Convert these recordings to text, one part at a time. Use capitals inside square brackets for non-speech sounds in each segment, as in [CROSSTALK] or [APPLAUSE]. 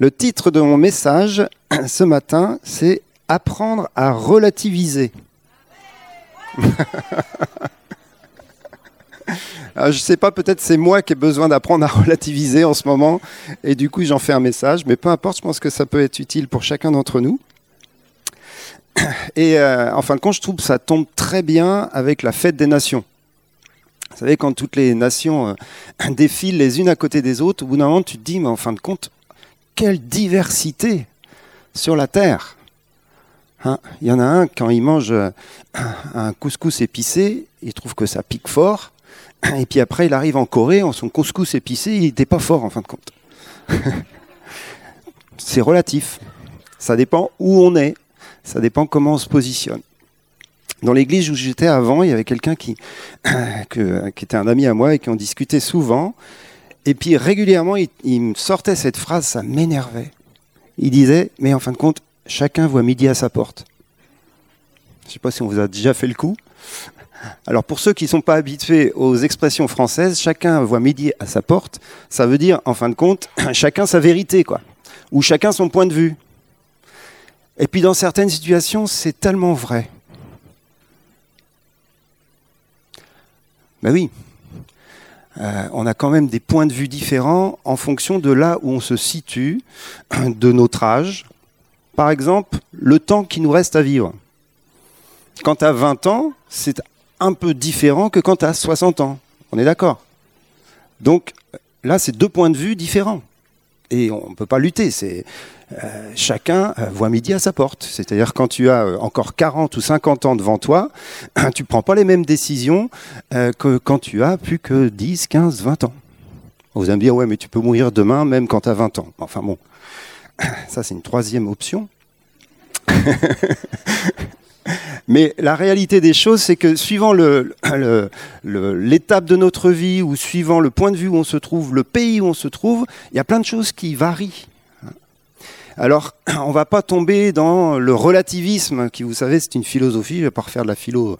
Le titre de mon message [CLEARS THROAT] ce matin, c'est Apprendre à relativiser. [LAUGHS] je ne sais pas, peut-être c'est moi qui ai besoin d'apprendre à relativiser en ce moment, et du coup j'en fais un message, mais peu importe, je pense que ça peut être utile pour chacun d'entre nous. [CLEARS THROAT] Et euh, en fin de compte, je trouve que ça tombe très bien avec la fête des nations. Vous savez, quand toutes les nations euh, [CLEARS THROAT] défilent les unes à côté des autres, au bout d'un moment, tu te dis, mais en fin de compte, quelle diversité sur la terre. Hein, il y en a un, quand il mange euh, un couscous épicé, il trouve que ça pique fort. Et puis après, il arrive en Corée, en son couscous épicé, il n'était pas fort en fin de compte. [LAUGHS] C'est relatif. Ça dépend où on est. Ça dépend comment on se positionne. Dans l'église où j'étais avant, il y avait quelqu'un qui, [COUGHS] qui était un ami à moi et qui en discutait souvent. Et puis régulièrement, il, me sortait cette phrase, ça m'énervait. Il disait, mais en fin de compte, chacun voit midi à sa porte. Je ne sais pas si on vous a déjà fait le coup. Alors pour ceux qui ne sont pas habitués aux expressions françaises, chacun voit midi à sa porte, ça veut dire, en fin de compte, [CLEARS THROAT] chacun sa vérité, quoi. Ou chacun son point de vue. Et puis dans certaines situations, c'est tellement vrai. Ben oui, euh, on a quand même des points de vue différents en fonction de là où on se situe, [CLEARS THROAT] de notre âge. Par exemple, le temps qui nous reste à vivre. Quand tu as 20 ans, c'est un peu différent que quand tu as 60 ans. On est d'accord? Donc là, c'est deux points de vue différents. Et on ne peut pas lutter. C'est euh, chacun euh, voit midi à sa porte. C'est-à-dire quand tu as euh, encore 40 ou 50 ans devant toi, [COUGHS] tu ne prends pas les mêmes décisions que quand tu as plus que 10, 15, 20 ans. Vous allez me dire, ouais, mais tu peux mourir demain même quand tu as 20 ans. Enfin bon, [COUGHS] ça c'est une troisième option. [LAUGHS] Mais la réalité des choses, c'est que suivant l'étape de notre vie ou suivant le point de vue où on se trouve, le pays où on se trouve, il y a plein de choses qui varient. Alors, on ne va pas tomber dans le relativisme, qui, vous savez, c'est une philosophie, je ne vais pas refaire de la philo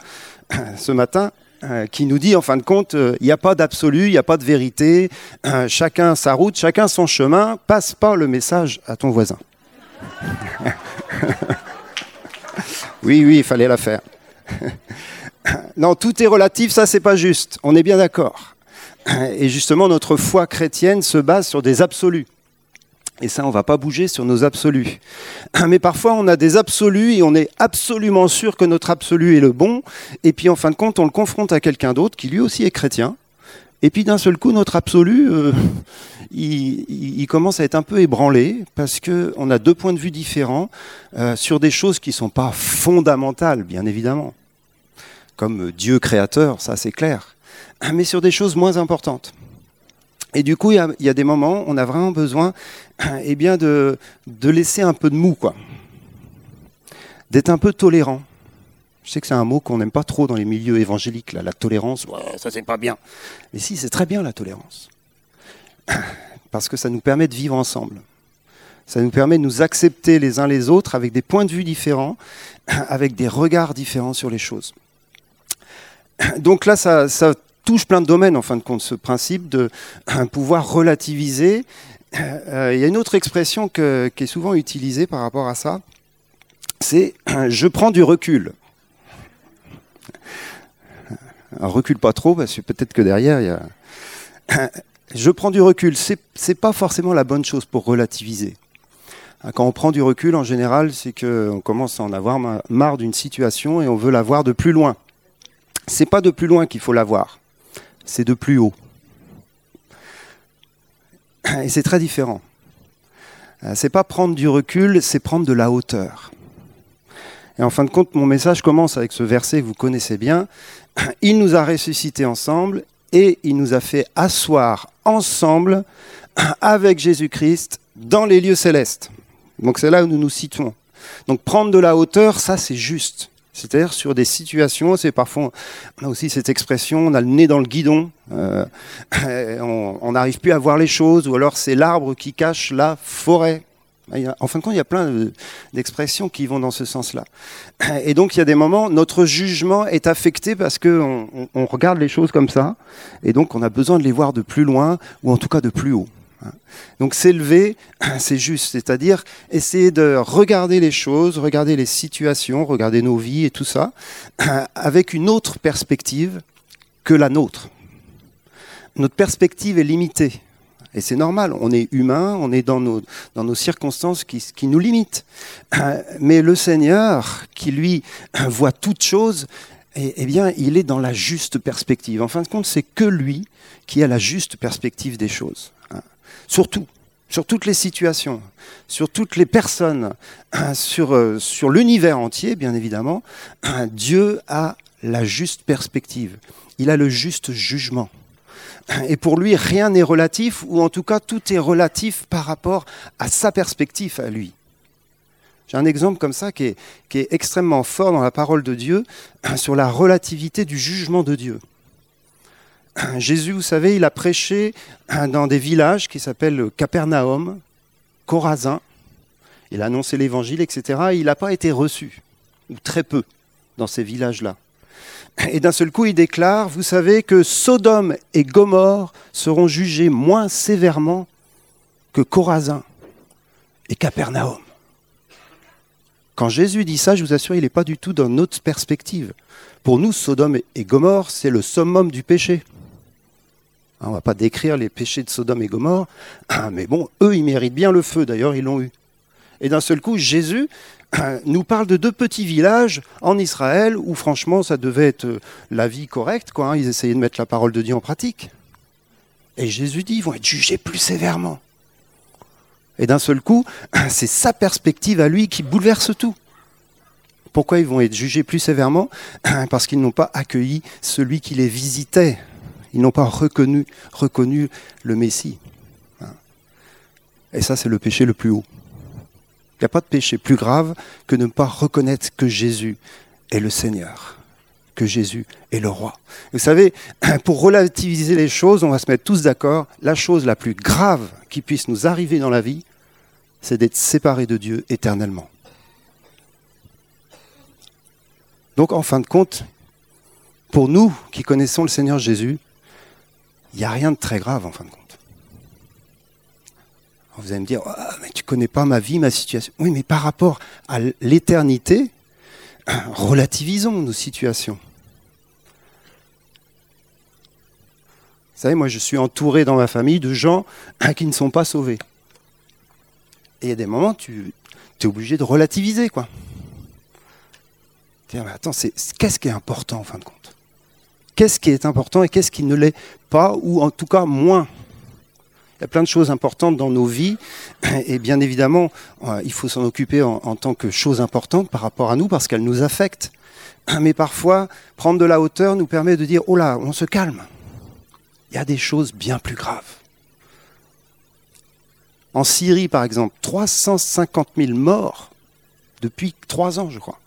ce matin, euh, qui nous dit, en fin de compte, euh, il n'y a pas d'absolu, il n'y a pas de vérité, euh, chacun sa route, chacun son chemin, passe pas le message à ton voisin. [LAUGHS] oui, oui, il fallait la faire. [LAUGHS] non, tout est relatif, ça c'est pas juste, on est bien d'accord. Et justement, notre foi chrétienne se base sur des absolus. Et ça, on ne va pas bouger sur nos absolus. [CLEARS THROAT] Mais parfois, on a des absolus et on est absolument sûr que notre absolu est le bon. Et puis, en fin de compte, on le confronte à quelqu'un d'autre qui lui aussi est chrétien. Et puis, d'un seul coup, notre absolu, euh, [LAUGHS] il, commence à être un peu ébranlé parce qu'on a deux points de vue différents euh, sur des choses qui sont pas fondamentales, bien évidemment. Comme Dieu créateur, ça c'est clair. [CLEARS THROAT] Mais sur des choses moins importantes. Et du coup, il y, a, des moments, où on a vraiment besoin [CLEARS THROAT] eh bien, de, laisser un peu de mou, quoi. D'être un peu tolérant. Je sais que c'est un mot qu'on n'aime pas trop dans les milieux évangéliques, la tolérance. ça, c'est pas bien. Mais si, c'est très bien la tolérance. [CLEARS THROAT] Parce que ça nous permet de vivre ensemble. Ça nous permet de nous accepter les uns les autres avec des points de vue différents, [CLEARS THROAT] avec des regards différents sur les choses. [CLEARS THROAT] Donc là, ça, ça touche plein de domaines, en fin de compte, ce principe de pouvoir relativiser. Euh, il y a une autre expression qui est souvent utilisée par rapport à ça, c'est je prends du recul. Un recul pas trop, parce que peut-être que derrière, il. [COUGHS] Je prends du recul, c'est pas forcément la bonne chose pour relativiser. Quand on prend du recul, en général, c'est qu'on commence à en avoir marre d'une situation et on veut la voir de plus loin. C'est pas de plus loin qu'il faut la voir c'est de plus haut. [COUGHS] Et c'est très différent. Euh, c'est pas prendre du recul, c'est prendre de la hauteur. Et en fin de compte, mon message commence avec ce verset que vous connaissez bien. [CLEARS THROAT] Il nous a ressuscités ensemble et il nous a fait asseoir ensemble [CLEARS THROAT] avec Jésus-Christ dans les lieux célestes. Donc c'est là où nous nous situons. Donc prendre de la hauteur, ça c'est juste. C'est-à-dire sur des situations, c'est parfois, on a aussi cette expression, on a le nez dans le guidon, euh, [CLEARS THROAT] on n'arrive plus à voir les choses, ou alors c'est l'arbre qui cache la forêt. En fin de compte, il y a plein d'expressions qui vont dans ce sens-là. Et donc, il y a des moments, notre jugement est affecté parce qu'on on regarde les choses comme ça, et donc on a besoin de les voir de plus loin, ou en tout cas de plus haut. Donc s'élever, [CLEARS THROAT] c'est juste, c'est-à-dire essayer de regarder les choses, regarder les situations, regarder nos vies et tout ça, [CLEARS THROAT] avec une autre perspective que la nôtre. Notre perspective est limitée. Et c'est normal, on est humain, on est dans nos, dans nos circonstances qui, qui, nous limitent. Mais le Seigneur, qui lui voit toutes choses, eh, eh bien, il est dans la juste perspective. En fin de compte, c'est que lui qui a la juste perspective des choses. Surtout, sur toutes les situations, sur toutes les personnes, sur, euh, sur l'univers entier, bien évidemment, Dieu a la juste perspective. Il a le juste jugement. Et pour lui, rien n'est relatif, ou en tout cas, tout est relatif par rapport à sa perspective à lui. J'ai un exemple comme ça qui est, extrêmement fort dans la parole de Dieu [CLEARS THROAT] sur la relativité du jugement de Dieu. [CLEARS THROAT] Jésus, vous savez, il a prêché dans des villages qui s'appellent Capernaum, Corazin. Il a annoncé l'évangile, etc. il n'a pas été reçu, ou très peu, dans ces villages-là. Et d'un seul coup, il déclare, vous savez que Sodome et Gomorre seront jugés moins sévèrement que Corazin et Capernaum. Quand Jésus dit ça, je vous assure, il n'est pas du tout dans notre perspective. Pour nous, Sodome et Gomorre, c'est le summum du péché. On ne va pas décrire les péchés de Sodome et Gomorre, [CLEARS THROAT] mais bon, eux, ils méritent bien le feu, d'ailleurs, ils l'ont eu. Et d'un seul coup, Jésus [COUGHS] nous parle de deux petits villages en Israël où, franchement, ça devait être euh, la vie correcte, quoi. Hein. Ils essayaient de mettre la parole de Dieu en pratique. Et Jésus dit, ils vont être jugés plus sévèrement. Et d'un seul coup, [COUGHS] c'est sa perspective à lui qui bouleverse tout. Pourquoi ils vont être jugés plus sévèrement [COUGHS] Parce qu'ils n'ont pas accueilli celui qui les visitait. Ils n'ont pas reconnu, reconnu le Messie. Et ça, c'est le péché le plus haut. Il n'y a pas de péché plus grave que de ne pas reconnaître que Jésus est le Seigneur, que Jésus est le roi. Vous savez, [CLEARS THROAT] pour relativiser les choses, on va se mettre tous d'accord, la chose la plus grave qui puisse nous arriver dans la vie, c'est d'être séparé de Dieu éternellement. Donc en fin de compte, pour nous qui connaissons le Seigneur Jésus, il n'y a rien de très grave en fin de compte. Vous allez me dire, ah, mais tu connais pas ma vie, ma situation. Oui, mais par rapport à l'éternité, [CLEARS THROAT] relativisons nos situations. Vous savez, moi je suis entouré dans ma famille de gens [CLEARS THROAT] qui ne sont pas sauvés. Et il y a des moments, tu es obligé de relativiser, quoi. mais attends, qu'est-ce qui est important en fin de compte? Qu'est-ce qui est important et qu'est-ce qui ne l'est pas, ou en tout cas moins? Il y a plein de choses importantes dans nos vies [CLEARS THROAT] et bien évidemment, euh, il faut s'en occuper en, tant que chose importante par rapport à nous parce qu'elles nous affectent. [CLEARS THROAT] Mais parfois, prendre de la hauteur nous permet de dire, oh là, on se calme. Il y a des choses bien plus graves. En Syrie, par exemple, 350 000 morts depuis trois ans, je crois.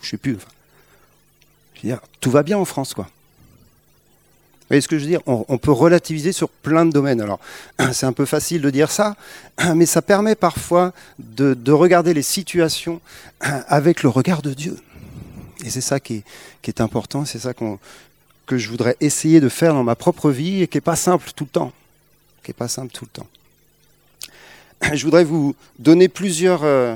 Je ne sais plus. je veux dire, tout va bien en France, quoi. Vous voyez ce que je veux dire? On, peut relativiser sur plein de domaines. Alors, [CLEARS THROAT] c'est un peu facile de dire ça, [CLEARS THROAT] mais ça permet parfois de, regarder les situations [CLEARS THROAT] avec le regard de Dieu. Et c'est ça qui est, important, c'est ça que je voudrais essayer de faire dans ma propre vie et qui n'est pas simple tout le temps. Qui est pas simple tout le temps. Je voudrais vous donner plusieurs euh,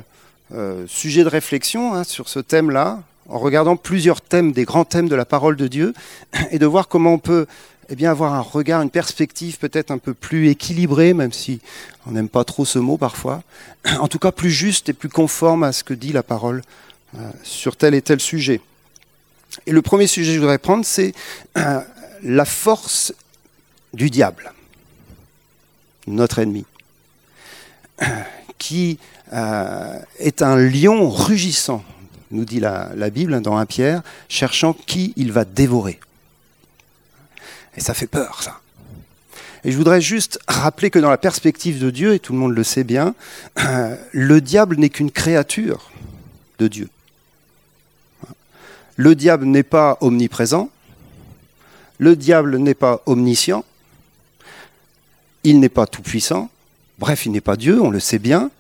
euh, sujets de réflexion hein, sur ce thème-là, en regardant plusieurs thèmes, des grands thèmes de la parole de Dieu, et de voir comment on peut eh avoir un regard, une perspective peut-être un peu plus équilibrée, même si on n'aime pas trop ce mot parfois, en tout cas plus juste et plus conforme à ce que dit la parole euh, sur tel et tel sujet. Et le premier sujet que je voudrais prendre, c'est euh, la force du diable, notre ennemi, qui euh, est un lion rugissant nous dit la, Bible dans 1 Pierre, cherchant qui il va dévorer. Et ça fait peur, ça. Et je voudrais juste rappeler que dans la perspective de Dieu, et tout le monde le sait bien, le diable n'est qu'une créature de Dieu. Le diable n'est pas omniprésent, le diable n'est pas omniscient, il n'est pas tout-puissant, bref, il n'est pas Dieu, on le sait bien.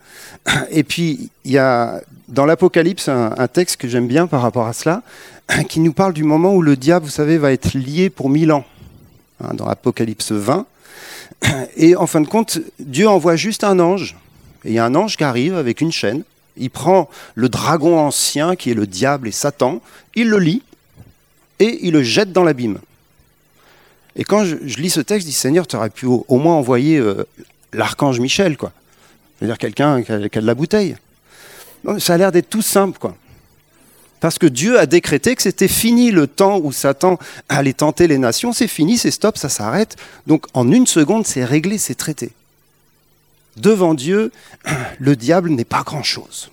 [CLEARS THROAT] Et puis, il y a dans l'Apocalypse un, texte que j'aime bien par rapport à cela, [CLEARS THROAT] qui nous parle du moment où le diable, vous savez, va être lié pour mille ans. Hein, dans l'Apocalypse 20, [CLEARS THROAT] Et en fin de compte, Dieu envoie juste un ange. Et il y a un ange qui arrive avec une chaîne. Il prend le dragon ancien, qui est le diable et Satan, il le lit et il le jette dans l'abîme. Et quand je, lis ce texte, je dis Seigneur, tu aurais pu au, moins envoyer euh, l'archange Michel, quoi. C'est-à-dire quelqu'un qui, a de la bouteille. ça a l'air d'être tout simple, quoi. Parce que Dieu a décrété que c'était fini le temps où Satan allait tenter les nations. C'est fini, c'est stop, ça s'arrête. Donc en une seconde, c'est réglé, c'est traité. Devant Dieu, [CLEARS THROAT] le diable n'est pas grand-chose.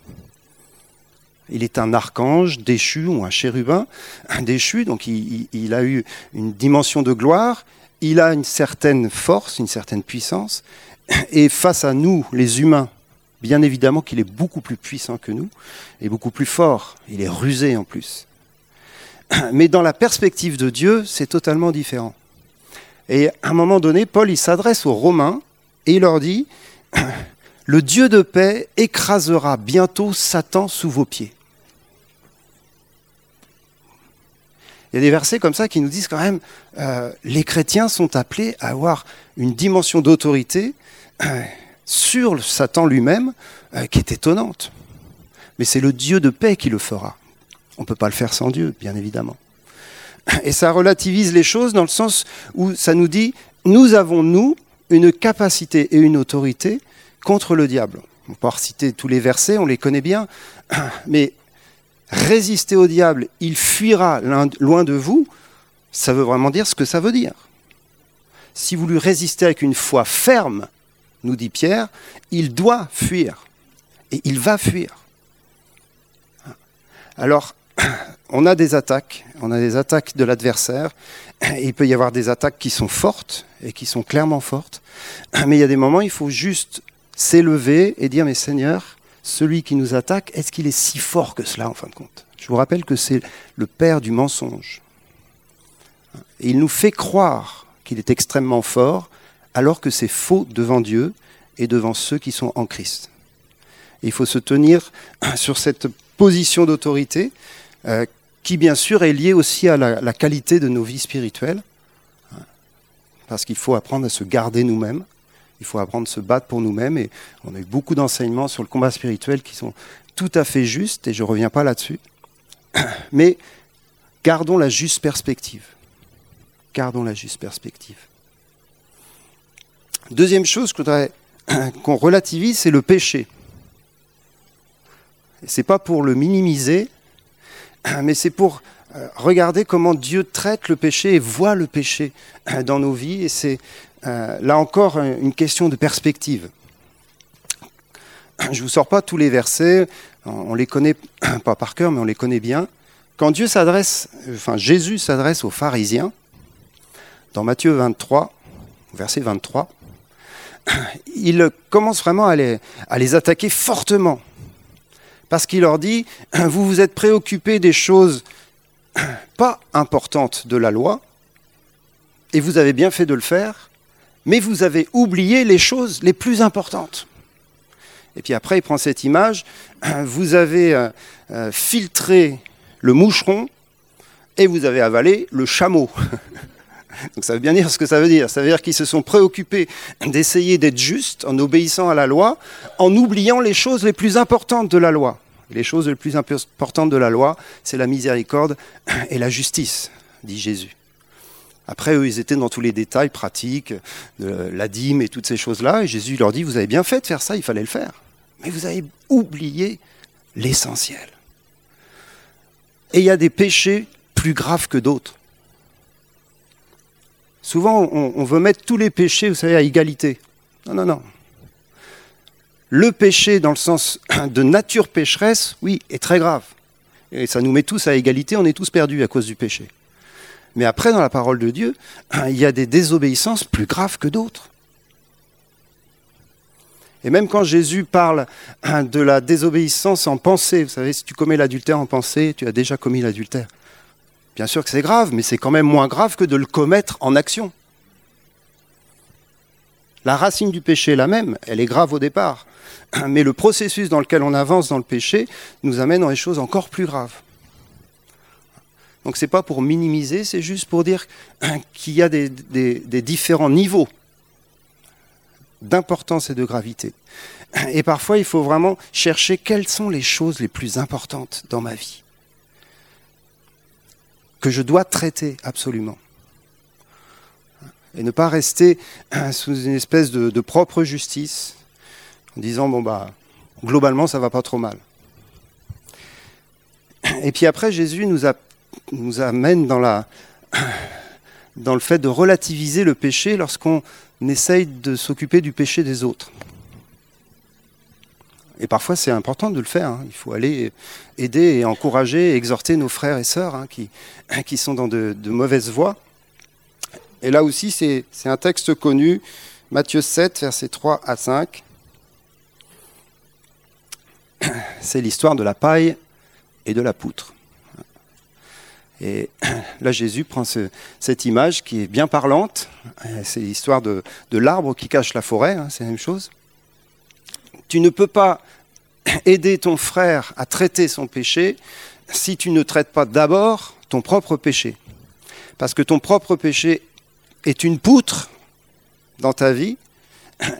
Il est un archange déchu ou un chérubin [CLEARS THROAT] déchu, donc il, a eu une dimension de gloire, il a une certaine force, une certaine puissance, et face à nous, les humains, Bien évidemment qu'il est beaucoup plus puissant que nous et beaucoup plus fort. Il est rusé en plus. Mais dans la perspective de Dieu, c'est totalement différent. Et à un moment donné, Paul il s'adresse aux Romains et il leur dit Le Dieu de paix écrasera bientôt Satan sous vos pieds. Il y a des versets comme ça qui nous disent quand même euh, les chrétiens sont appelés à avoir une dimension d'autorité sur Satan lui-même euh, qui est étonnante. Mais c'est le Dieu de paix qui le fera. On ne peut pas le faire sans Dieu, bien évidemment. Et ça relativise les choses dans le sens où ça nous dit, nous avons, nous, une capacité et une autorité contre le diable. On peut citer tous les versets, on les connaît bien, [CLEARS THROAT] mais résister au diable, il fuira loin de vous, ça veut vraiment dire ce que ça veut dire. Si vous lui résistez avec une foi ferme, nous dit Pierre, il doit fuir. Et il va fuir. Alors, [CLEARS THROAT] on a des attaques, on a des attaques de l'adversaire, il peut y avoir des attaques qui sont fortes et qui sont clairement fortes, [CLEARS THROAT] mais il y a des moments, il faut juste s'élever et dire, mais Seigneur, celui qui nous attaque, est-ce qu'il est si fort que cela en fin de compte? Je vous rappelle que c'est le père du mensonge. Il nous fait croire qu'il est extrêmement fort, alors que c'est faux devant Dieu et devant ceux qui sont en Christ. il faut se tenir [CLEARS THROAT] sur cette position d'autorité euh, qui, bien sûr, est liée aussi à la, qualité de nos vies spirituelles, parce qu'il faut apprendre à se garder nous-mêmes, il faut apprendre à se battre pour nous-mêmes, et on a eu beaucoup d'enseignements sur le combat spirituel qui sont tout à fait justes, et je ne reviens pas là-dessus. [CLEARS THROAT] Mais gardons la juste perspective. Gardons la juste perspective. Deuxième chose [CLEARS THROAT] qu'on relativise, c'est le péché. Ce n'est pas pour le minimiser, [CLEARS THROAT] mais c'est pour euh, regarder comment Dieu traite le péché et voit le péché [CLEARS THROAT] dans nos vies. Et c'est euh, là encore une question de perspective. Je ne vous sors pas tous les versets, on les connaît pas par cœur, mais on les connaît bien. Quand Dieu s'adresse, enfin Jésus s'adresse aux pharisiens, dans Matthieu 23, verset 23, il commence vraiment à les, à les attaquer fortement. Parce qu'il leur dit, vous vous êtes préoccupés des choses pas importantes de la loi, et vous avez bien fait de le faire, mais vous avez oublié les choses les plus importantes. Et puis après, il prend cette image, vous avez euh, euh, filtré le moucheron et vous avez avalé le chameau. Donc ça veut bien dire ce que ça veut dire. Ça veut dire qu'ils se sont préoccupés d'essayer d'être justes en obéissant à la loi, en oubliant les choses les plus importantes de la loi. Les choses les plus importantes de la loi, c'est la miséricorde et la justice, dit Jésus. Après, eux, ils étaient dans tous les détails pratiques, la dîme et toutes ces choses-là. Et Jésus leur dit, vous avez bien fait de faire ça, il fallait le faire. Mais vous avez oublié l'essentiel. Et il y a des péchés plus graves que d'autres. Souvent, on, veut mettre tous les péchés, vous savez, à égalité. Non, non, non. Le péché, dans le sens [CLEARS THROAT] de nature pécheresse, oui, est très grave. Et ça nous met tous à égalité, on est tous perdus à cause du péché. Mais après, dans la parole de Dieu, [CLEARS THROAT] il y a des désobéissances plus graves que d'autres. Et même quand Jésus parle [CLEARS THROAT] de la désobéissance en pensée, vous savez, si tu commets l'adultère en pensée, tu as déjà commis l'adultère. Bien sûr que c'est grave, mais c'est quand même moins grave que de le commettre en action. La racine du péché est la même, elle est grave au départ, [CLEARS THROAT] mais le processus dans lequel on avance dans le péché nous amène dans des choses encore plus graves. Donc ce n'est pas pour minimiser, c'est juste pour dire [CLEARS THROAT] qu'il y a des, différents niveaux d'importance et de gravité. Et parfois, il faut vraiment chercher quelles sont les choses les plus importantes dans ma vie que je dois traiter absolument. Et ne pas rester [CLEARS THROAT] sous une espèce de, propre justice en disant, bon, bah, globalement, ça va pas trop mal. [CLEARS THROAT] Et puis après, Jésus nous, amène [CLEARS THROAT] dans le fait de relativiser le péché lorsqu'on essaye de s'occuper du péché des autres. Et parfois, c'est important de le faire. Hein. Il faut aller aider et encourager et exhorter nos frères et sœurs hein, qui, [COUGHS] qui sont dans de, mauvaises voies. Et là aussi, c'est un texte connu, Matthieu 7, versets 3 à 5. [COUGHS] C'est l'histoire de la paille et de la poutre. Et [COUGHS] là, Jésus prend cette image qui est bien parlante. C'est l'histoire de, l'arbre qui cache la forêt, hein, c'est la même chose. Tu ne peux pas aider ton frère à traiter son péché si tu ne traites pas d'abord ton propre péché. Parce que ton propre péché est une poutre dans ta vie,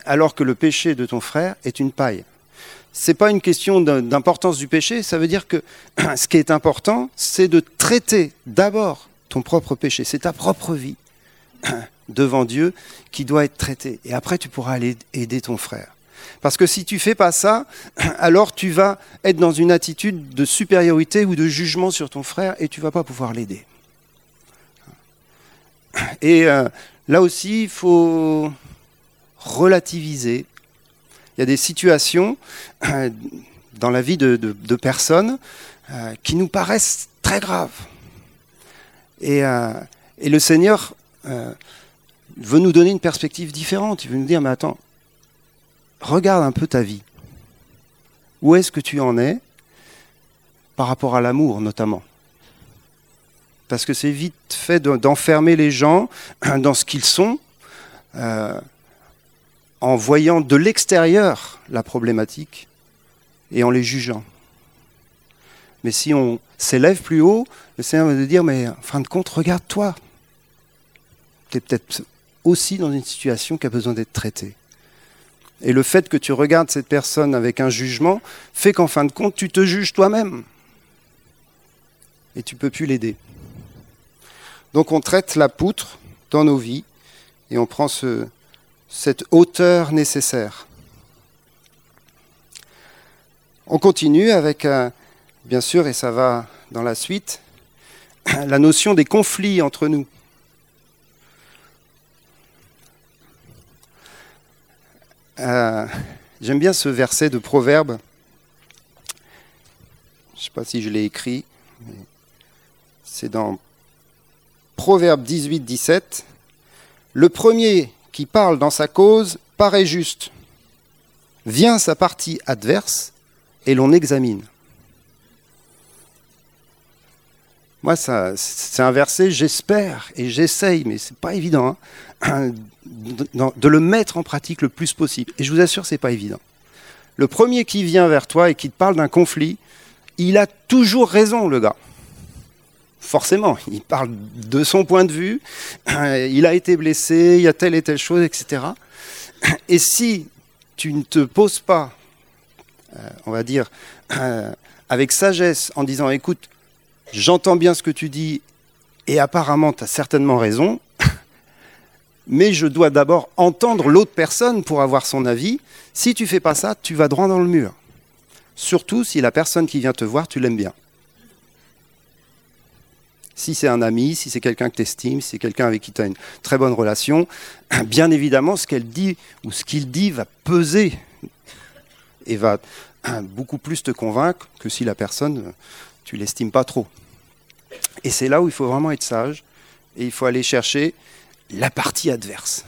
alors que le péché de ton frère est une paille. Ce n'est pas une question d'importance du péché, ça veut dire que [CLEARS THROAT] ce qui est important, c'est de traiter d'abord ton propre péché, c'est ta propre vie [CLEARS THROAT] devant Dieu qui doit être traitée. Et après, tu pourras aller aider ton frère. Parce que si tu fais pas ça, [CLEARS THROAT] alors tu vas être dans une attitude de supériorité ou de jugement sur ton frère et tu vas pas pouvoir l'aider. [CLEARS THROAT] Et euh, là aussi, il faut relativiser. Il y a des situations euh, [CLEARS THROAT] dans la vie de, personnes euh, qui nous paraissent très graves. Et, et le Seigneur veut nous donner une perspective différente. Il veut nous dire, mais attends, regarde un peu ta vie. Où est-ce que tu en es par rapport à l'amour notamment? Parce que c'est vite fait d'enfermer les gens [CLEARS THROAT] dans ce qu'ils sont euh, en voyant de l'extérieur la problématique et en les jugeant. Mais si on s'élève plus haut, le Seigneur va nous dire, mais en fin de compte, regarde-toi. Tu es peut-être aussi dans une situation qui a besoin d'être traitée. Et le fait que tu regardes cette personne avec un jugement fait qu'en fin de compte, tu te juges toi-même. Et tu ne peux plus l'aider. Donc on traite la poutre dans nos vies et on prend ce, cette hauteur nécessaire. On continue avec, euh, bien sûr, et ça va dans la suite, [CLEARS THROAT] la notion des conflits entre nous. Euh, j'aime bien ce verset de Proverbe. Je ne sais pas si je l'ai écrit. C'est dans Proverbe 18, 17. Le premier qui parle dans sa cause paraît juste. Vient sa partie adverse et l'on examine. Moi, c'est un verset, j'espère et j'essaye, mais c'est pas évident, hein, [CLEARS THROAT] de le mettre en pratique le plus possible. Et je vous assure, c'est pas évident. Le premier qui vient vers toi et qui te parle d'un conflit, il a toujours raison, le gars. Forcément, il parle de son point de vue, [CLEARS THROAT] il a été blessé, il y a telle et telle chose, etc. Et si tu ne te poses pas, euh, on va dire, [CLEARS THROAT] avec sagesse, en disant, écoute, j'entends bien ce que tu dis et apparemment tu as certainement raison, [LAUGHS] mais je dois d'abord entendre l'autre personne pour avoir son avis. Si tu fais pas ça, tu vas droit dans le mur. Surtout si la personne qui vient te voir, tu l'aimes bien. Si c'est un ami, si c'est quelqu'un que tu estimes, si c'est quelqu'un avec qui tu as une très bonne relation, [CLEARS THROAT] bien évidemment, ce qu'elle dit ou ce qu'il dit va peser et va [CLEARS THROAT] beaucoup plus te convaincre que si la personne, tu l'estimes pas trop. Et c'est là où il faut vraiment être sage et il faut aller chercher la partie adverse.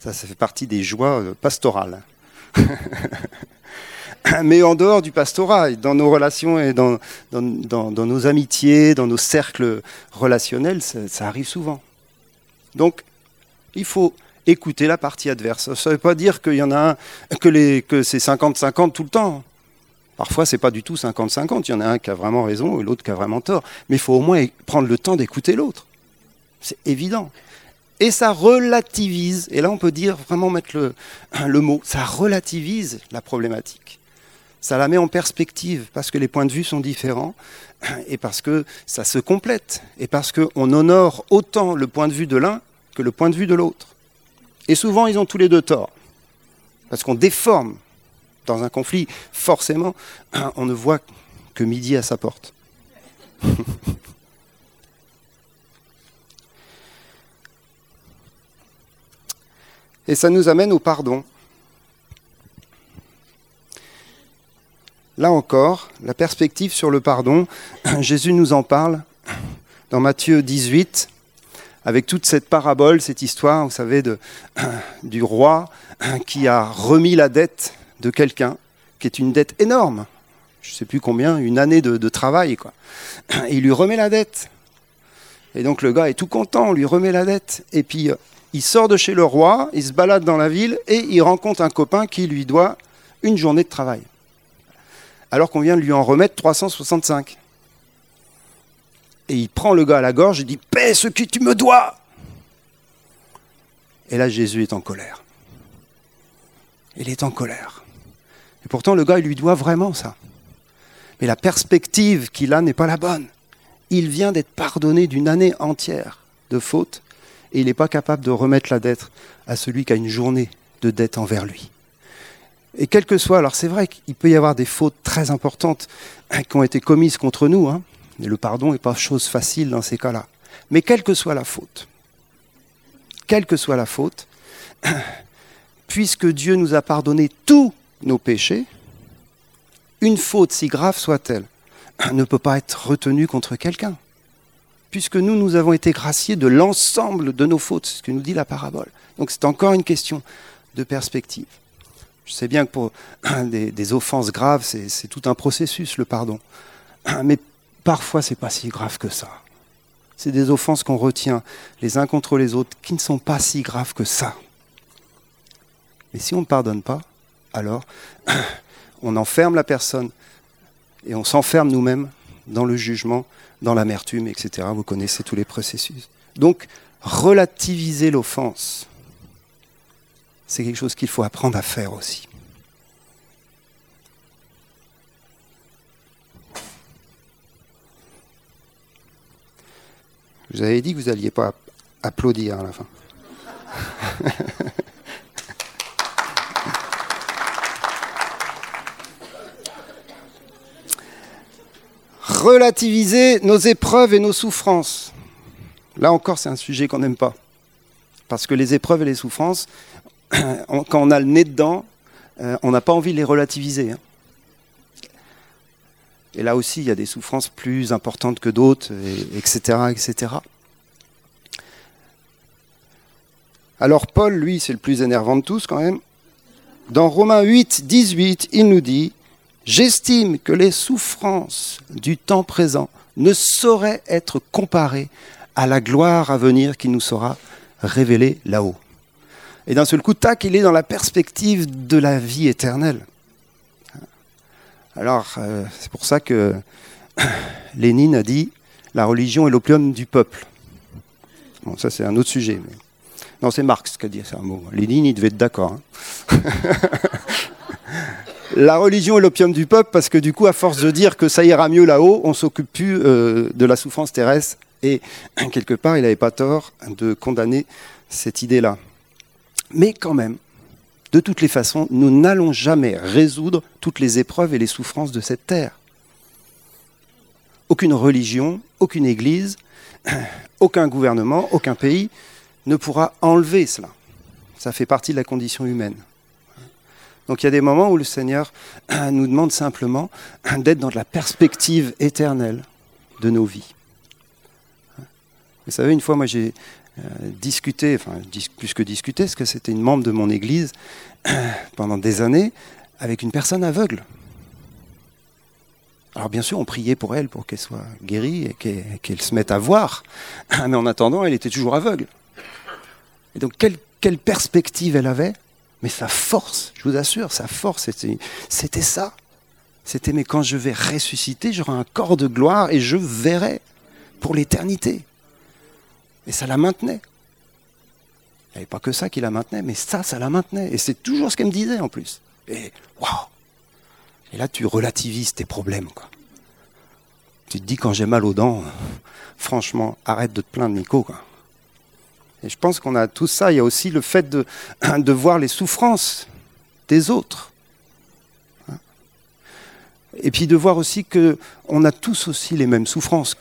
Ça, ça fait partie des joies euh, pastorales. [LAUGHS] Mais en dehors du pastorat, dans nos relations et dans, dans, nos amitiés, dans nos cercles relationnels, ça, arrive souvent. Donc, il faut écouter la partie adverse. Ça ne veut pas dire qu'il y en a un, que, que c'est 50-50 tout le temps. Parfois, c'est pas du tout 50-50. Il y en a un qui a vraiment raison et l'autre qui a vraiment tort. Mais il faut au moins prendre le temps d'écouter l'autre. C'est évident. Et ça relativise, et là on peut dire vraiment mettre le, [CLEARS THROAT] le mot, ça relativise la problématique. Ça la met en perspective parce que les points de vue sont différents [CLEARS THROAT] et parce que ça se complète et parce qu'on honore autant le point de vue de l'un que le point de vue de l'autre. Et souvent, ils ont tous les deux tort. Parce qu'on déforme dans un conflit, forcément, [CLEARS THROAT] on ne voit que midi à sa porte. [LAUGHS] Et ça nous amène au pardon. Là encore, la perspective sur le pardon, [CLEARS THROAT] Jésus nous en parle [CLEARS THROAT] dans Matthieu 18, avec toute cette parabole, cette histoire, vous savez, de, du roi qui a remis la dette de quelqu'un, qui est une dette énorme, je ne sais plus combien, une année de, travail, quoi. Il lui remet la dette. Et donc le gars est tout content, on lui remet la dette. Et puis euh, il sort de chez le roi, il se balade dans la ville et il rencontre un copain qui lui doit une journée de travail. Alors qu'on vient de lui en remettre 365. Et il prend le gars à la gorge et dit Paix ce que tu me dois Et là, Jésus est en colère. Il est en colère. Pourtant, le gars, il lui doit vraiment ça. Mais la perspective qu'il a n'est pas la bonne. Il vient d'être pardonné d'une année entière de faute et il n'est pas capable de remettre la dette à celui qui a une journée de dette envers lui. Et quel que soit, alors c'est vrai qu'il peut y avoir des fautes très importantes [CLEARS THROAT] qui ont été commises contre nous, hein, le pardon n'est pas chose facile dans ces cas-là. Mais quelle que soit la faute, quelle que soit la faute, [CLEARS THROAT] puisque Dieu nous a pardonné tous nos péchés, une faute, si grave soit-elle, [CLEARS THROAT] ne peut pas être retenue contre quelqu'un. Puisque nous, nous avons été graciés de l'ensemble de nos fautes, ce que nous dit la parabole. Donc c'est encore une question de perspective. Je sais bien que pour [CLEARS THROAT] des, des offenses graves, c'est tout un processus, le pardon. [CLEARS THROAT] Mais parfois, c'est pas si grave que ça. C'est des offenses qu'on retient les uns contre les autres qui ne sont pas si graves que ça. Mais si on ne pardonne pas, alors [CLEARS THROAT] on enferme la personne et on s'enferme nous-mêmes dans le jugement, dans l'amertume, etc. Vous connaissez tous les processus. Donc, relativiser l'offense, c'est quelque chose qu'il faut apprendre à faire aussi. Vous avez dit que vous n'alliez pas applaudir à la fin. [LAUGHS] relativiser nos épreuves et nos souffrances. Là encore, c'est un sujet qu'on n'aime pas. Parce que les épreuves et les souffrances, [CLEARS THROAT] quand on a le nez dedans, euh, on n'a pas envie de les relativiser. Hein. Et là aussi, il y a des souffrances plus importantes que d'autres, etc., etc. Alors Paul, lui, c'est le plus énervant de tous quand même. Dans Romains 8, 18, il nous dit, J'estime que les souffrances du temps présent ne sauraient être comparées à la gloire à venir qui nous sera révélée là-haut. Et d'un seul coup, tac, il est dans la perspective de la vie éternelle. Alors, euh, c'est pour ça que [COUGHS] Lénine a dit la religion est l'opium du peuple. Bon, ça, c'est un autre sujet. Non, c'est Marx qui a dit ça. Lénine, il devait être d'accord. Hein. [LAUGHS] la religion est l'opium du peuple parce que du coup, à force de dire que ça ira mieux là-haut, on s'occupe plus euh, de la souffrance terrestre. Et [CLEARS THROAT] quelque part, il n'avait pas tort de condamner cette idée-là. Mais quand même, de toutes les façons, nous n'allons jamais résoudre toutes les épreuves et les souffrances de cette terre. Aucune religion, aucune église, [CLEARS THROAT] aucun gouvernement, aucun pays ne pourra enlever cela. Ça fait partie de la condition humaine. Donc il y a des moments où le Seigneur [CLEARS THROAT] nous demande simplement [CLEARS THROAT] d'être dans la perspective éternelle de nos vies. Vous savez, une fois, moi j'ai euh, discuté, enfin plus que discuté, parce que c'était une membre de mon église [CLEARS THROAT] pendant des années, avec une personne aveugle. Alors bien sûr, on priait pour elle, pour qu'elle soit guérie et qu'elle se mette à voir, mais en attendant, elle était toujours aveugle. Et donc quelle perspective elle avait mais sa force, je vous assure, sa force, c'était ça. C'était, mais quand je vais ressusciter, j'aurai un corps de gloire et je verrai pour l'éternité. Et ça la maintenait. Il n'y avait pas que ça qui la maintenait, mais ça, ça la maintenait. Et c'est toujours ce qu'elle me disait en plus. Et waouh Et là, tu relativises tes problèmes. Quoi. Tu te dis, quand j'ai mal aux dents, [LAUGHS] franchement, arrête de te plaindre, Nico. Et je pense qu'on a tout ça. Il y a aussi le fait de, [CLEARS THROAT] de voir les souffrances des autres. Et puis de voir aussi qu'on a tous aussi les mêmes souffrances.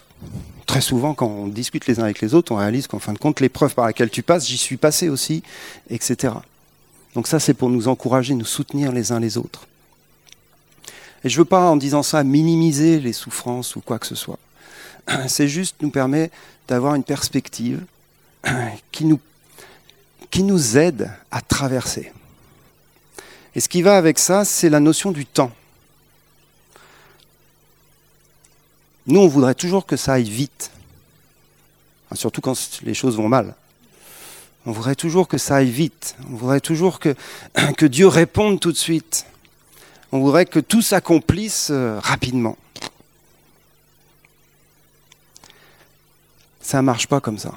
Très souvent, quand on discute les uns avec les autres, on réalise qu'en fin de compte, l'épreuve par laquelle tu passes, j'y suis passé aussi, etc. Donc ça, c'est pour nous encourager, nous soutenir les uns les autres. Et je ne veux pas, en disant ça, minimiser les souffrances ou quoi que ce soit. [CLEARS THROAT] C'est juste nous permet d'avoir une perspective [CLEARS THROAT] qui nous, qui nous aide à traverser. Et ce qui va avec ça, c'est la notion du temps. Nous, on voudrait toujours que ça aille vite, surtout quand les choses vont mal. On voudrait toujours que ça aille vite. On voudrait toujours que, [CLEARS THROAT] que Dieu réponde tout de suite. On voudrait que tout s'accomplisse euh, rapidement. Ça ne marche pas comme ça.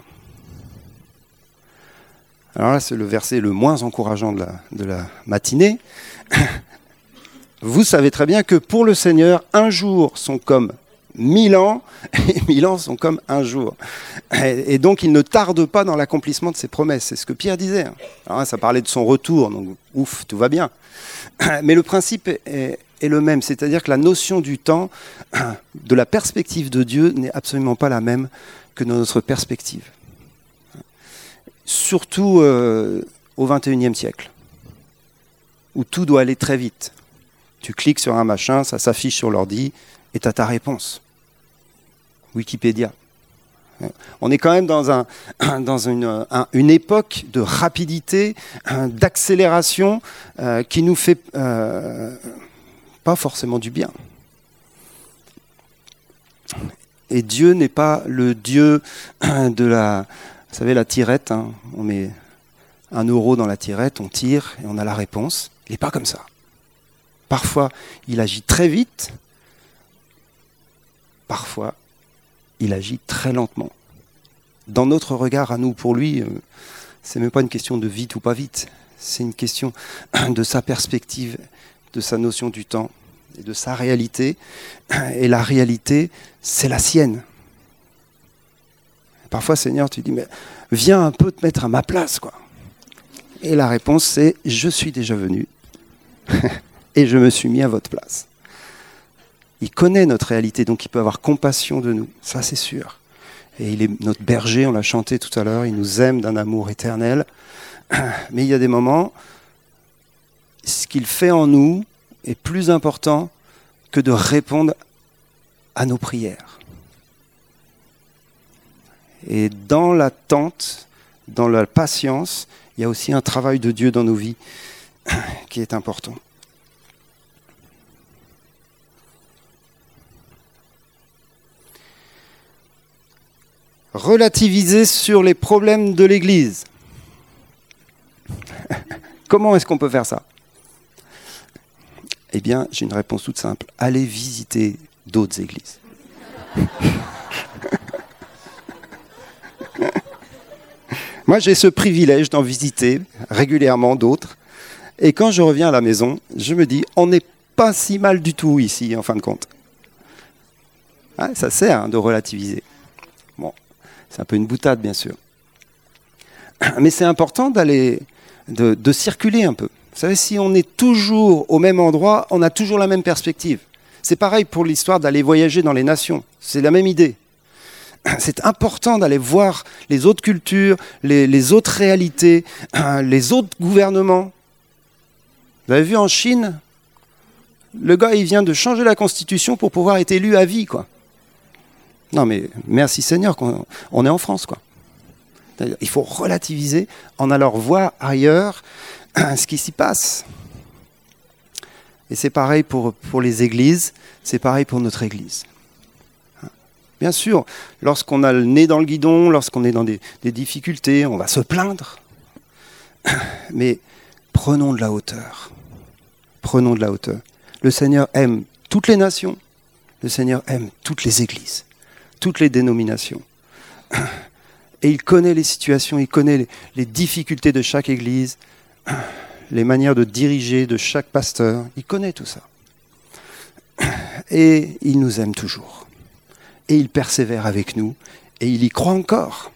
Alors là, c'est le verset le moins encourageant de la, matinée. Vous savez très bien que pour le Seigneur, un jour sont comme mille ans, et mille ans sont comme un jour. Et, donc il ne tarde pas dans l'accomplissement de ses promesses. C'est ce que Pierre disait. Alors ça parlait de son retour, donc ouf, tout va bien. Mais le principe est, est le même, c'est-à-dire que la notion du temps, de la perspective de Dieu, n'est absolument pas la même que notre perspective. Surtout euh, au XXIe siècle, où tout doit aller très vite. Tu cliques sur un machin, ça s'affiche sur l'ordi, et tu as ta réponse. Wikipédia. On est quand même dans, [COUGHS] dans une, époque de rapidité, d'accélération euh, qui nous fait euh, pas forcément du bien. Et Dieu n'est pas le Dieu [COUGHS] de la, vous savez, la tirette. Hein. on met un euro dans la tirette, on tire et on a la réponse. Il n'est pas comme ça. Parfois, il agit très vite. Parfois, il agit très lentement. Dans notre regard à nous, pour lui, euh, c'est même pas une question de vite ou pas vite, c'est une question [CLEARS THROAT] de sa perspective, de sa notion du temps et de sa réalité. Et la réalité, c'est la sienne. Parfois, Seigneur, tu dis, mais viens un peu te mettre à ma place, quoi. Et la réponse, c'est, je suis déjà venu [LAUGHS] et je me suis mis à votre place. Il connaît notre réalité, donc il peut avoir compassion de nous, ça c'est sûr. Et il est notre berger, on l'a chanté tout à l'heure, il nous aime d'un amour éternel. [CLEARS THROAT] Mais il y a des moments, ce qu'il fait en nous est plus important que de répondre à nos prières. Et dans l'attente, dans la patience, il y a aussi un travail de Dieu dans nos vies [CLEARS THROAT] qui est important. relativiser sur les problèmes de l'Église. [LAUGHS] Comment est-ce qu'on peut faire ça? Eh bien, j'ai une réponse toute simple. Allez visiter d'autres églises. [LAUGHS] Moi, j'ai ce privilège d'en visiter régulièrement d'autres. Et quand je reviens à la maison, je me dis, on n'est pas si mal du tout ici, en fin de compte. Ah, ça sert hein, de relativiser. C'est un peu une boutade, bien sûr. [CLEARS THROAT] Mais c'est important d'aller, de, circuler un peu. Vous savez, si on est toujours au même endroit, on a toujours la même perspective. C'est pareil pour l'histoire d'aller voyager dans les nations. C'est la même idée. [CLEARS THROAT] C'est important d'aller voir les autres cultures, les, autres réalités, [CLEARS THROAT] les autres gouvernements. Vous avez vu en Chine, le gars, il vient de changer la constitution pour pouvoir être élu à vie, quoi. Non, mais merci Seigneur qu'on est en France, quoi. Il faut relativiser en allant voir ailleurs [CLEARS THROAT] ce qui s'y passe. Et c'est pareil pour, pour les églises, c'est pareil pour notre église. Bien sûr, lorsqu'on a le nez dans le guidon, lorsqu'on est dans des, difficultés, on va se plaindre. [COUGHS] Mais prenons de la hauteur. Prenons de la hauteur. Le Seigneur aime toutes les nations. Le Seigneur aime toutes les églises toutes les dénominations. [COUGHS] Et il connaît les situations, il connaît les, difficultés de chaque église, [COUGHS] les manières de diriger de chaque pasteur. Il connaît tout ça. Et il nous aime toujours. Et il persévère avec nous. Et il y croit encore.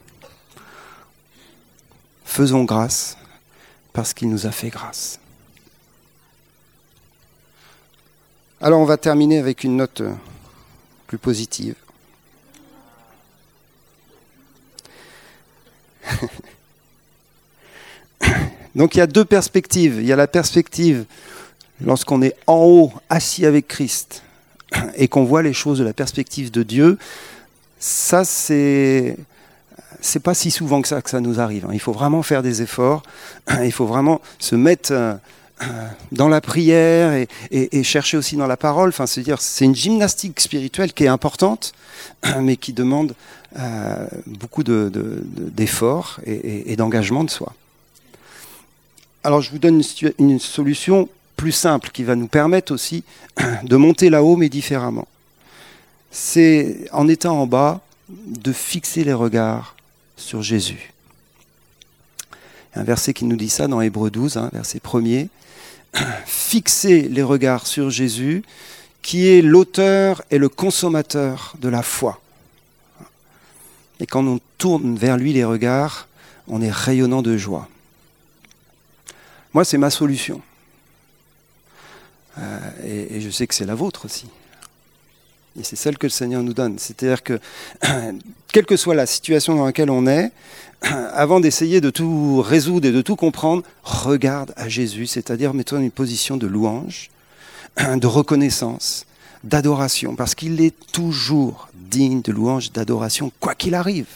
Faisons grâce parce qu'il nous a fait grâce. Alors on va terminer avec une note plus positive. [LAUGHS] Donc il y a deux perspectives. Il y a la perspective lorsqu'on est en haut, assis avec Christ, et qu'on voit les choses de la perspective de Dieu. Ça, c'est c'est pas si souvent que ça que ça nous arrive. Hein. Il faut vraiment faire des efforts. [CLEARS THROAT] Il faut vraiment se mettre euh, dans la prière et, chercher aussi dans la parole. Enfin, c'est dire, c'est une gymnastique spirituelle qui est importante, [CLEARS THROAT] mais qui demande euh, beaucoup d'efforts et, d'engagement de soi. Alors, je vous donne une, solution plus simple qui va nous permettre aussi [CLEARS THROAT] de monter là-haut, mais différemment. C'est en étant en bas de fixer les regards sur Jésus. Un verset qui nous dit ça dans Hébreu 12, hein, verset premier [CLEARS THROAT] fixer les regards sur Jésus, qui est l'auteur et le consommateur de la foi. Et quand on tourne vers lui les regards, on est rayonnant de joie. Moi, c'est ma solution. Euh, et, je sais que c'est la vôtre aussi. Et c'est celle que le Seigneur nous donne. C'est-à-dire que, [CLEARS THROAT] quelle que soit la situation dans laquelle on est, [CLEARS THROAT] avant d'essayer de tout résoudre et de tout comprendre, regarde à Jésus, c'est-à-dire mets-toi dans une position de louange, [CLEARS THROAT] de reconnaissance, d'adoration, parce qu'il est toujours digne de louange, d'adoration, quoi qu'il arrive.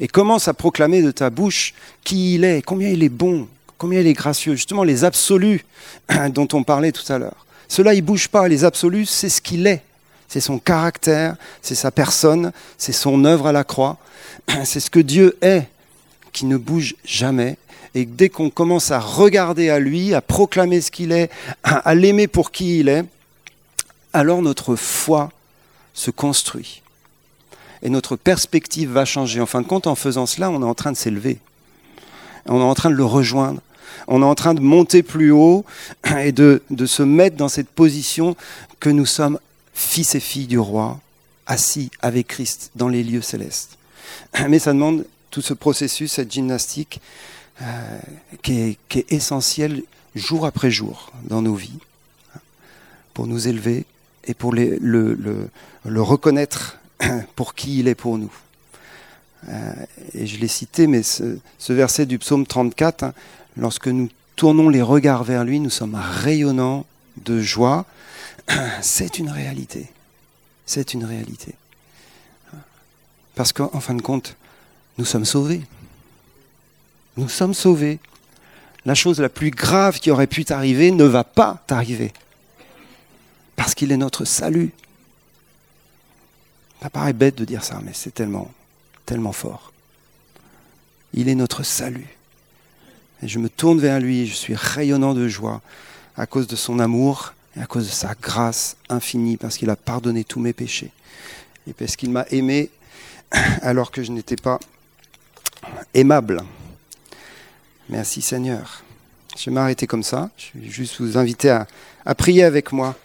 Et commence à proclamer de ta bouche qui il est, combien il est bon, combien il est gracieux, justement les absolus [CLEARS THROAT] dont on parlait tout à l'heure. Cela, il bouge pas, les absolus, c'est ce qu'il est. C'est son caractère, c'est sa personne, c'est son œuvre à la croix, [CLEARS THROAT] c'est ce que Dieu est qui ne bouge jamais. Et dès qu'on commence à regarder à lui, à proclamer ce qu'il est, [CLEARS THROAT] à, l'aimer pour qui il est, alors notre foi se construit. Et notre perspective va changer. En fin de compte, en faisant cela, on est en train de s'élever. On est en train de le rejoindre. On est en train de monter plus haut et de, de se mettre dans cette position que nous sommes fils et filles du roi, assis avec Christ dans les lieux célestes. Mais ça demande tout ce processus, cette gymnastique euh, qui, est, essentielle jour après jour dans nos vies, pour nous élever et pour le, le, reconnaître [CLEARS THROAT] pour qui il est pour nous. Euh, et je l'ai cité, mais ce, verset du psaume 34, hein, lorsque nous tournons les regards vers lui, nous sommes rayonnants de joie. [CLEARS THROAT] C'est une réalité. C'est une réalité. Parce qu'en fin de compte, nous sommes sauvés. Nous sommes sauvés. La chose la plus grave qui aurait pu t'arriver ne va pas t'arriver. Parce qu'il est notre salut. Ça paraît bête de dire ça, mais c'est tellement, tellement fort. Il est notre salut. Et je me tourne vers lui je suis rayonnant de joie à cause de son amour et à cause de sa grâce infinie, parce qu'il a pardonné tous mes péchés. Et parce qu'il m'a aimé [CLEARS THROAT] alors que je n'étais pas aimable. Merci Seigneur. Je vais m'arrêter comme ça. Je vais juste vous inviter à, prier avec moi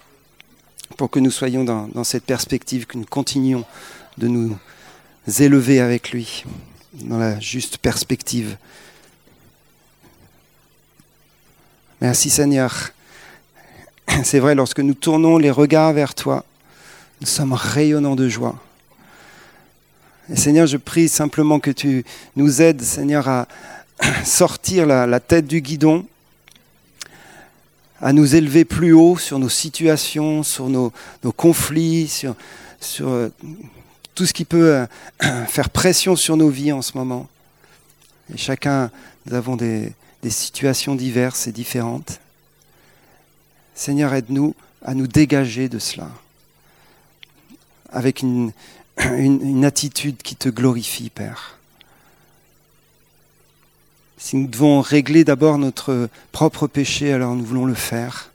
pour que nous soyons dans, dans, cette perspective, que nous continuions de nous élever avec lui, dans la juste perspective. Merci Seigneur. C'est vrai, lorsque nous tournons les regards vers toi, nous sommes rayonnants de joie. Seigneur, je prie simplement que tu nous aides, Seigneur, à [CLEARS THROAT] sortir la, tête du guidon, à nous élever plus haut sur nos situations, sur nos, conflits, sur, euh, tout ce qui peut euh, [CLEARS THROAT] faire pression sur nos vies en ce moment. Et chacun, nous avons des situations diverses et différentes. Seigneur, aide-nous à nous dégager de cela, avec [CLEARS THROAT] une, attitude qui te glorifie, Père. Si nous devons régler d'abord notre propre péché, alors nous voulons le faire.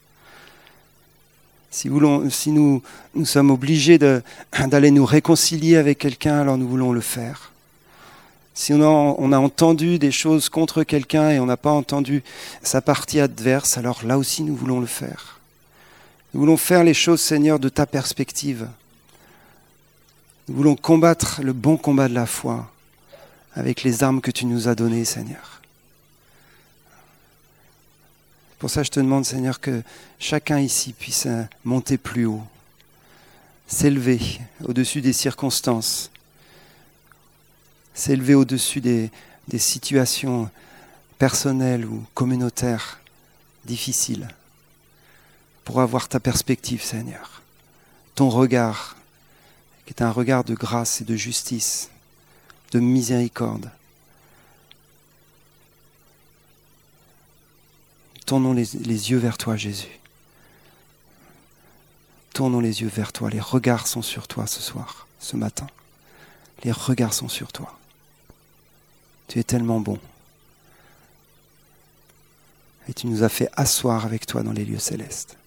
Si, nous sommes obligés [CLEARS THROAT] d'aller nous réconcilier avec quelqu'un, alors nous voulons le faire. Si on a, entendu des choses contre quelqu'un et on n'a pas entendu sa partie adverse, alors là aussi nous voulons le faire. Nous voulons faire les choses, Seigneur, de ta perspective. Nous voulons combattre le bon combat de la foi avec les armes que tu nous as données, Seigneur. Pour ça, je te demande, Seigneur, que chacun ici puisse monter plus haut, s'élever au-dessus des circonstances, s'élever au-dessus des, situations personnelles ou communautaires difficiles, pour avoir ta perspective, Seigneur, ton regard, qui est un regard de grâce et de justice, de miséricorde. Tournons les, les, yeux vers toi, Jésus. Tournons les yeux vers toi. Les regards sont sur toi ce soir, ce matin. Les regards sont sur toi. Tu es tellement bon. Et tu nous as fait asseoir avec toi dans les lieux célestes.